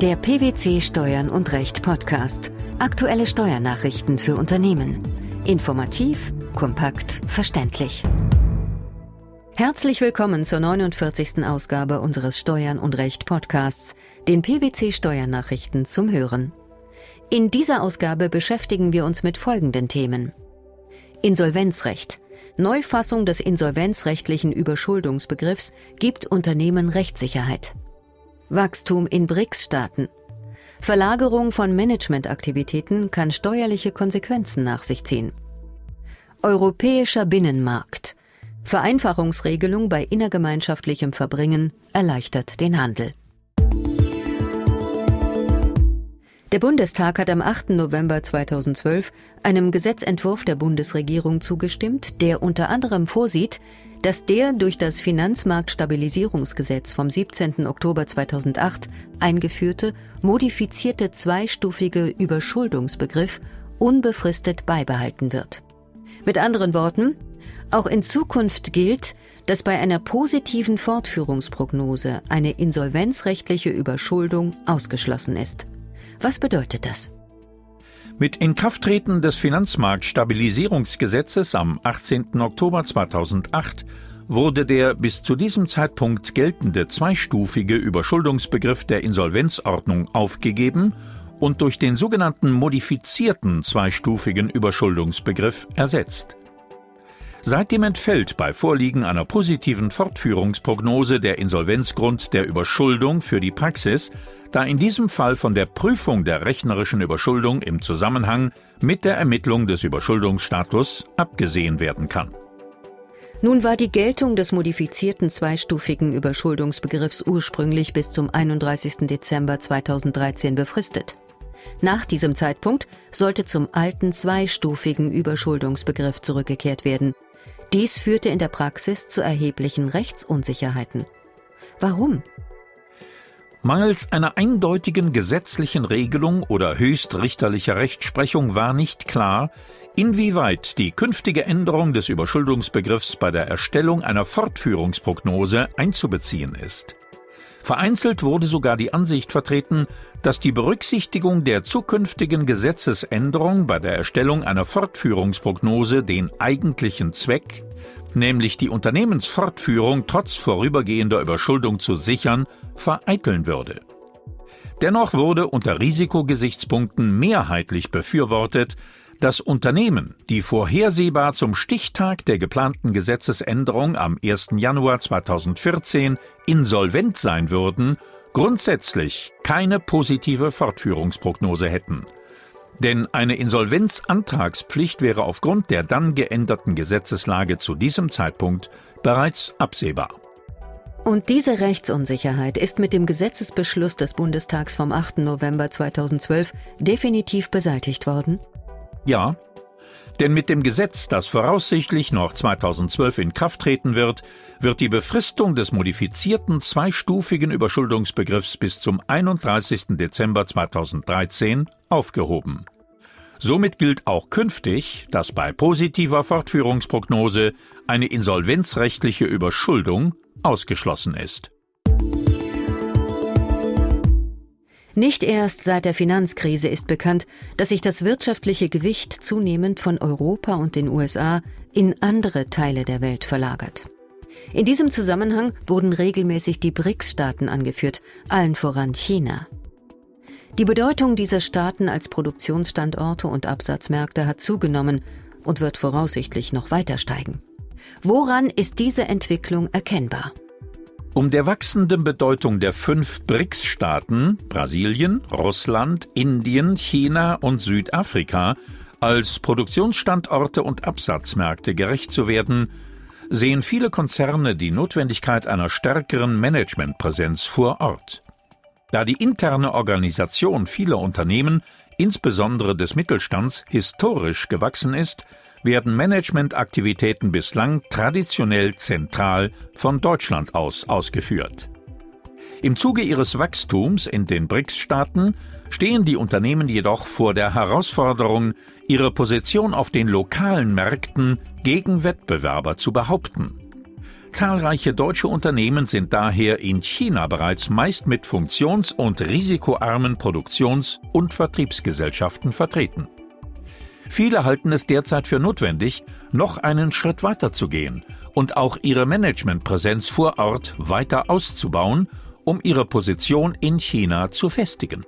Der PwC Steuern und Recht Podcast. Aktuelle Steuernachrichten für Unternehmen. Informativ, kompakt, verständlich. Herzlich willkommen zur 49. Ausgabe unseres Steuern und Recht Podcasts, den PwC Steuernachrichten zum Hören. In dieser Ausgabe beschäftigen wir uns mit folgenden Themen. Insolvenzrecht. Neufassung des insolvenzrechtlichen Überschuldungsbegriffs gibt Unternehmen Rechtssicherheit. Wachstum in BRICS-Staaten. Verlagerung von Managementaktivitäten kann steuerliche Konsequenzen nach sich ziehen. Europäischer Binnenmarkt. Vereinfachungsregelung bei innergemeinschaftlichem Verbringen erleichtert den Handel. Der Bundestag hat am 8. November 2012 einem Gesetzentwurf der Bundesregierung zugestimmt, der unter anderem vorsieht, dass der durch das Finanzmarktstabilisierungsgesetz vom 17. Oktober 2008 eingeführte, modifizierte zweistufige Überschuldungsbegriff unbefristet beibehalten wird. Mit anderen Worten, auch in Zukunft gilt, dass bei einer positiven Fortführungsprognose eine insolvenzrechtliche Überschuldung ausgeschlossen ist. Was bedeutet das? Mit Inkrafttreten des Finanzmarktstabilisierungsgesetzes am 18. Oktober 2008 wurde der bis zu diesem Zeitpunkt geltende zweistufige Überschuldungsbegriff der Insolvenzordnung aufgegeben und durch den sogenannten modifizierten zweistufigen Überschuldungsbegriff ersetzt. Seitdem entfällt bei Vorliegen einer positiven Fortführungsprognose der Insolvenzgrund der Überschuldung für die Praxis, da in diesem Fall von der Prüfung der rechnerischen Überschuldung im Zusammenhang mit der Ermittlung des Überschuldungsstatus abgesehen werden kann. Nun war die Geltung des modifizierten zweistufigen Überschuldungsbegriffs ursprünglich bis zum 31. Dezember 2013 befristet. Nach diesem Zeitpunkt sollte zum alten zweistufigen Überschuldungsbegriff zurückgekehrt werden. Dies führte in der Praxis zu erheblichen Rechtsunsicherheiten. Warum? Mangels einer eindeutigen gesetzlichen Regelung oder höchstrichterlicher Rechtsprechung war nicht klar, inwieweit die künftige Änderung des Überschuldungsbegriffs bei der Erstellung einer Fortführungsprognose einzubeziehen ist. Vereinzelt wurde sogar die Ansicht vertreten, dass die Berücksichtigung der zukünftigen Gesetzesänderung bei der Erstellung einer Fortführungsprognose den eigentlichen Zweck, nämlich die Unternehmensfortführung trotz vorübergehender Überschuldung zu sichern, vereiteln würde. Dennoch wurde unter Risikogesichtspunkten mehrheitlich befürwortet, dass Unternehmen, die vorhersehbar zum Stichtag der geplanten Gesetzesänderung am 1. Januar 2014 insolvent sein würden, grundsätzlich keine positive Fortführungsprognose hätten. Denn eine Insolvenzantragspflicht wäre aufgrund der dann geänderten Gesetzeslage zu diesem Zeitpunkt bereits absehbar. Und diese Rechtsunsicherheit ist mit dem Gesetzesbeschluss des Bundestags vom 8. November 2012 definitiv beseitigt worden? Ja, denn mit dem Gesetz, das voraussichtlich noch 2012 in Kraft treten wird, wird die Befristung des modifizierten zweistufigen Überschuldungsbegriffs bis zum 31. Dezember 2013 aufgehoben. Somit gilt auch künftig, dass bei positiver Fortführungsprognose eine insolvenzrechtliche Überschuldung ausgeschlossen ist. Nicht erst seit der Finanzkrise ist bekannt, dass sich das wirtschaftliche Gewicht zunehmend von Europa und den USA in andere Teile der Welt verlagert. In diesem Zusammenhang wurden regelmäßig die BRICS-Staaten angeführt, allen voran China. Die Bedeutung dieser Staaten als Produktionsstandorte und Absatzmärkte hat zugenommen und wird voraussichtlich noch weiter steigen. Woran ist diese Entwicklung erkennbar? Um der wachsenden Bedeutung der fünf BRICS-Staaten Brasilien, Russland, Indien, China und Südafrika als Produktionsstandorte und Absatzmärkte gerecht zu werden, sehen viele Konzerne die Notwendigkeit einer stärkeren Managementpräsenz vor Ort. Da die interne Organisation vieler Unternehmen, insbesondere des Mittelstands, historisch gewachsen ist, werden Managementaktivitäten bislang traditionell zentral von Deutschland aus ausgeführt. Im Zuge ihres Wachstums in den BRICS-Staaten stehen die Unternehmen jedoch vor der Herausforderung, ihre Position auf den lokalen Märkten gegen Wettbewerber zu behaupten. Zahlreiche deutsche Unternehmen sind daher in China bereits meist mit funktions- und risikoarmen Produktions- und Vertriebsgesellschaften vertreten. Viele halten es derzeit für notwendig, noch einen Schritt weiter zu gehen und auch ihre Managementpräsenz vor Ort weiter auszubauen, um ihre Position in China zu festigen.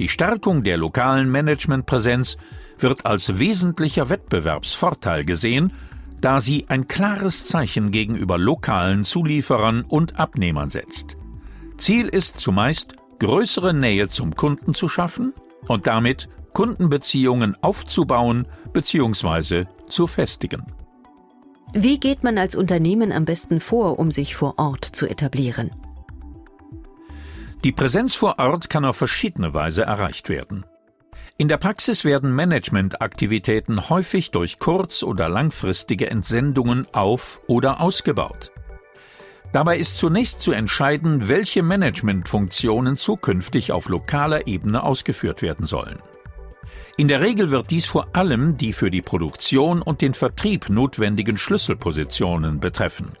Die Stärkung der lokalen Managementpräsenz wird als wesentlicher Wettbewerbsvorteil gesehen, da sie ein klares Zeichen gegenüber lokalen Zulieferern und Abnehmern setzt. Ziel ist zumeist, größere Nähe zum Kunden zu schaffen und damit Kundenbeziehungen aufzubauen bzw. zu festigen. Wie geht man als Unternehmen am besten vor, um sich vor Ort zu etablieren? Die Präsenz vor Ort kann auf verschiedene Weise erreicht werden. In der Praxis werden Managementaktivitäten häufig durch kurz- oder langfristige Entsendungen auf- oder ausgebaut. Dabei ist zunächst zu entscheiden, welche Managementfunktionen zukünftig auf lokaler Ebene ausgeführt werden sollen. In der Regel wird dies vor allem die für die Produktion und den Vertrieb notwendigen Schlüsselpositionen betreffen.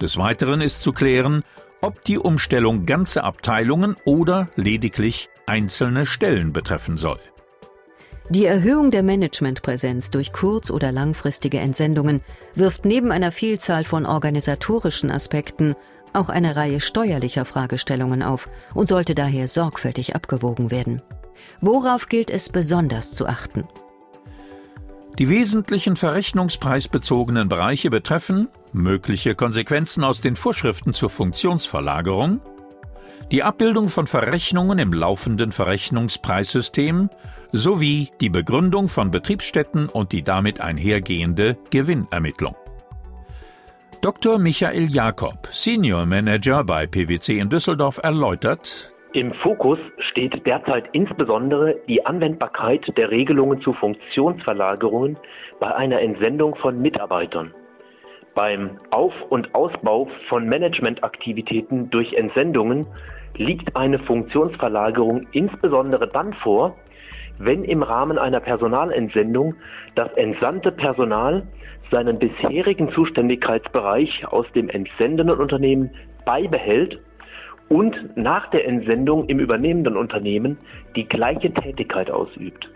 Des Weiteren ist zu klären, ob die Umstellung ganze Abteilungen oder lediglich einzelne Stellen betreffen soll. Die Erhöhung der Managementpräsenz durch kurz- oder langfristige Entsendungen wirft neben einer Vielzahl von organisatorischen Aspekten auch eine Reihe steuerlicher Fragestellungen auf und sollte daher sorgfältig abgewogen werden. Worauf gilt es besonders zu achten? Die wesentlichen verrechnungspreisbezogenen Bereiche betreffen mögliche Konsequenzen aus den Vorschriften zur Funktionsverlagerung, die Abbildung von Verrechnungen im laufenden Verrechnungspreissystem sowie die Begründung von Betriebsstätten und die damit einhergehende Gewinnermittlung. Dr. Michael Jakob, Senior Manager bei PwC in Düsseldorf, erläutert, im Fokus steht derzeit insbesondere die Anwendbarkeit der Regelungen zu Funktionsverlagerungen bei einer Entsendung von Mitarbeitern. Beim Auf- und Ausbau von Managementaktivitäten durch Entsendungen liegt eine Funktionsverlagerung insbesondere dann vor, wenn im Rahmen einer Personalentsendung das entsandte Personal seinen bisherigen Zuständigkeitsbereich aus dem entsendenden Unternehmen beibehält und nach der Entsendung im übernehmenden Unternehmen die gleiche Tätigkeit ausübt.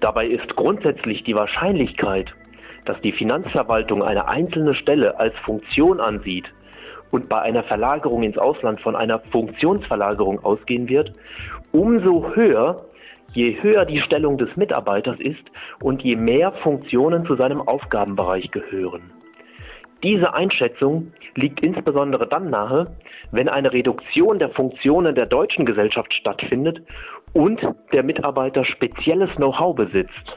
Dabei ist grundsätzlich die Wahrscheinlichkeit, dass die Finanzverwaltung eine einzelne Stelle als Funktion ansieht und bei einer Verlagerung ins Ausland von einer Funktionsverlagerung ausgehen wird, umso höher, je höher die Stellung des Mitarbeiters ist und je mehr Funktionen zu seinem Aufgabenbereich gehören. Diese Einschätzung liegt insbesondere dann nahe, wenn eine Reduktion der Funktionen der deutschen Gesellschaft stattfindet und der Mitarbeiter spezielles Know-how besitzt.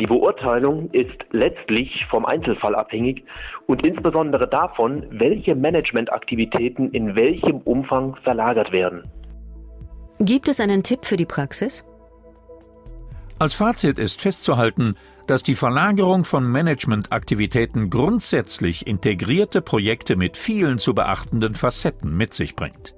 Die Beurteilung ist letztlich vom Einzelfall abhängig und insbesondere davon, welche Managementaktivitäten in welchem Umfang verlagert werden. Gibt es einen Tipp für die Praxis? Als Fazit ist festzuhalten, dass die Verlagerung von Managementaktivitäten grundsätzlich integrierte Projekte mit vielen zu beachtenden Facetten mit sich bringt.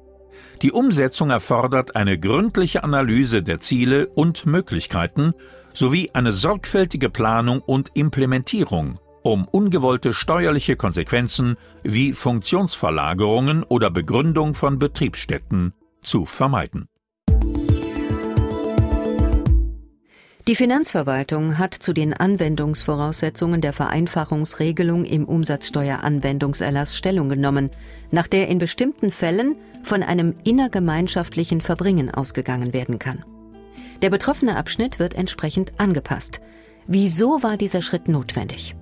Die Umsetzung erfordert eine gründliche Analyse der Ziele und Möglichkeiten sowie eine sorgfältige Planung und Implementierung, um ungewollte steuerliche Konsequenzen wie Funktionsverlagerungen oder Begründung von Betriebsstätten zu vermeiden. Die Finanzverwaltung hat zu den Anwendungsvoraussetzungen der Vereinfachungsregelung im Umsatzsteueranwendungserlass Stellung genommen, nach der in bestimmten Fällen von einem innergemeinschaftlichen Verbringen ausgegangen werden kann. Der betroffene Abschnitt wird entsprechend angepasst. Wieso war dieser Schritt notwendig?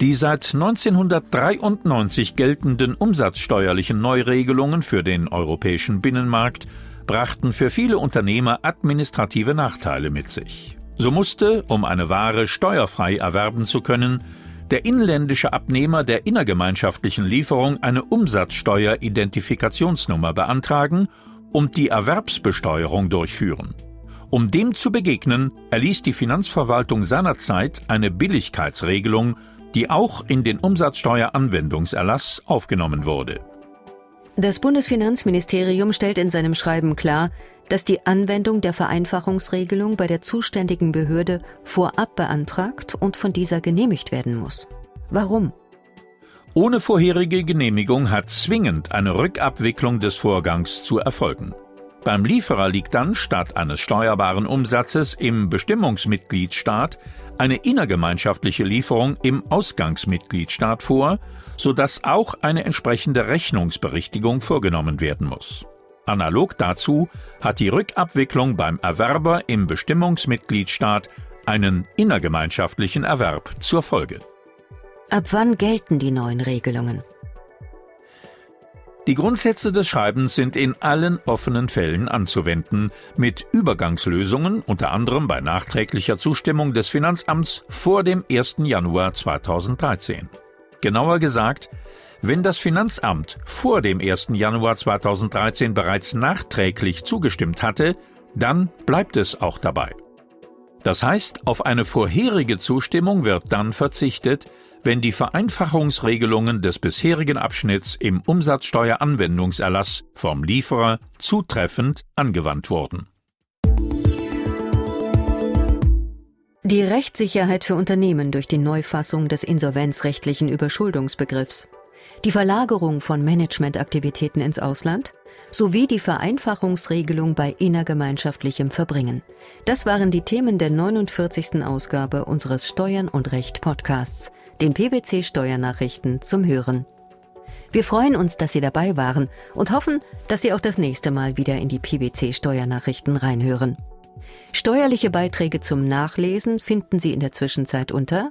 Die seit 1993 geltenden umsatzsteuerlichen Neuregelungen für den europäischen Binnenmarkt brachten für viele Unternehmer administrative Nachteile mit sich. So musste, um eine Ware steuerfrei erwerben zu können, der inländische Abnehmer der innergemeinschaftlichen Lieferung eine Umsatzsteueridentifikationsnummer beantragen und die Erwerbsbesteuerung durchführen. Um dem zu begegnen, erließ die Finanzverwaltung seinerzeit eine Billigkeitsregelung, die auch in den Umsatzsteueranwendungserlass aufgenommen wurde. Das Bundesfinanzministerium stellt in seinem Schreiben klar, dass die Anwendung der Vereinfachungsregelung bei der zuständigen Behörde vorab beantragt und von dieser genehmigt werden muss. Warum? Ohne vorherige Genehmigung hat zwingend eine Rückabwicklung des Vorgangs zu erfolgen. Beim Lieferer liegt dann statt eines steuerbaren Umsatzes im Bestimmungsmitgliedstaat eine innergemeinschaftliche Lieferung im Ausgangsmitgliedstaat vor, sodass auch eine entsprechende Rechnungsberichtigung vorgenommen werden muss. Analog dazu hat die Rückabwicklung beim Erwerber im Bestimmungsmitgliedstaat einen innergemeinschaftlichen Erwerb zur Folge. Ab wann gelten die neuen Regelungen? Die Grundsätze des Schreibens sind in allen offenen Fällen anzuwenden, mit Übergangslösungen unter anderem bei nachträglicher Zustimmung des Finanzamts vor dem 1. Januar 2013. Genauer gesagt, wenn das Finanzamt vor dem 1. Januar 2013 bereits nachträglich zugestimmt hatte, dann bleibt es auch dabei. Das heißt, auf eine vorherige Zustimmung wird dann verzichtet, wenn die Vereinfachungsregelungen des bisherigen Abschnitts im Umsatzsteueranwendungserlass vom Lieferer zutreffend angewandt wurden. Die Rechtssicherheit für Unternehmen durch die Neufassung des insolvenzrechtlichen Überschuldungsbegriffs, die Verlagerung von Managementaktivitäten ins Ausland sowie die Vereinfachungsregelung bei innergemeinschaftlichem Verbringen. Das waren die Themen der 49. Ausgabe unseres Steuern und Recht Podcasts, den PwC Steuernachrichten zum Hören. Wir freuen uns, dass Sie dabei waren und hoffen, dass Sie auch das nächste Mal wieder in die PwC Steuernachrichten reinhören. Steuerliche Beiträge zum Nachlesen finden Sie in der Zwischenzeit unter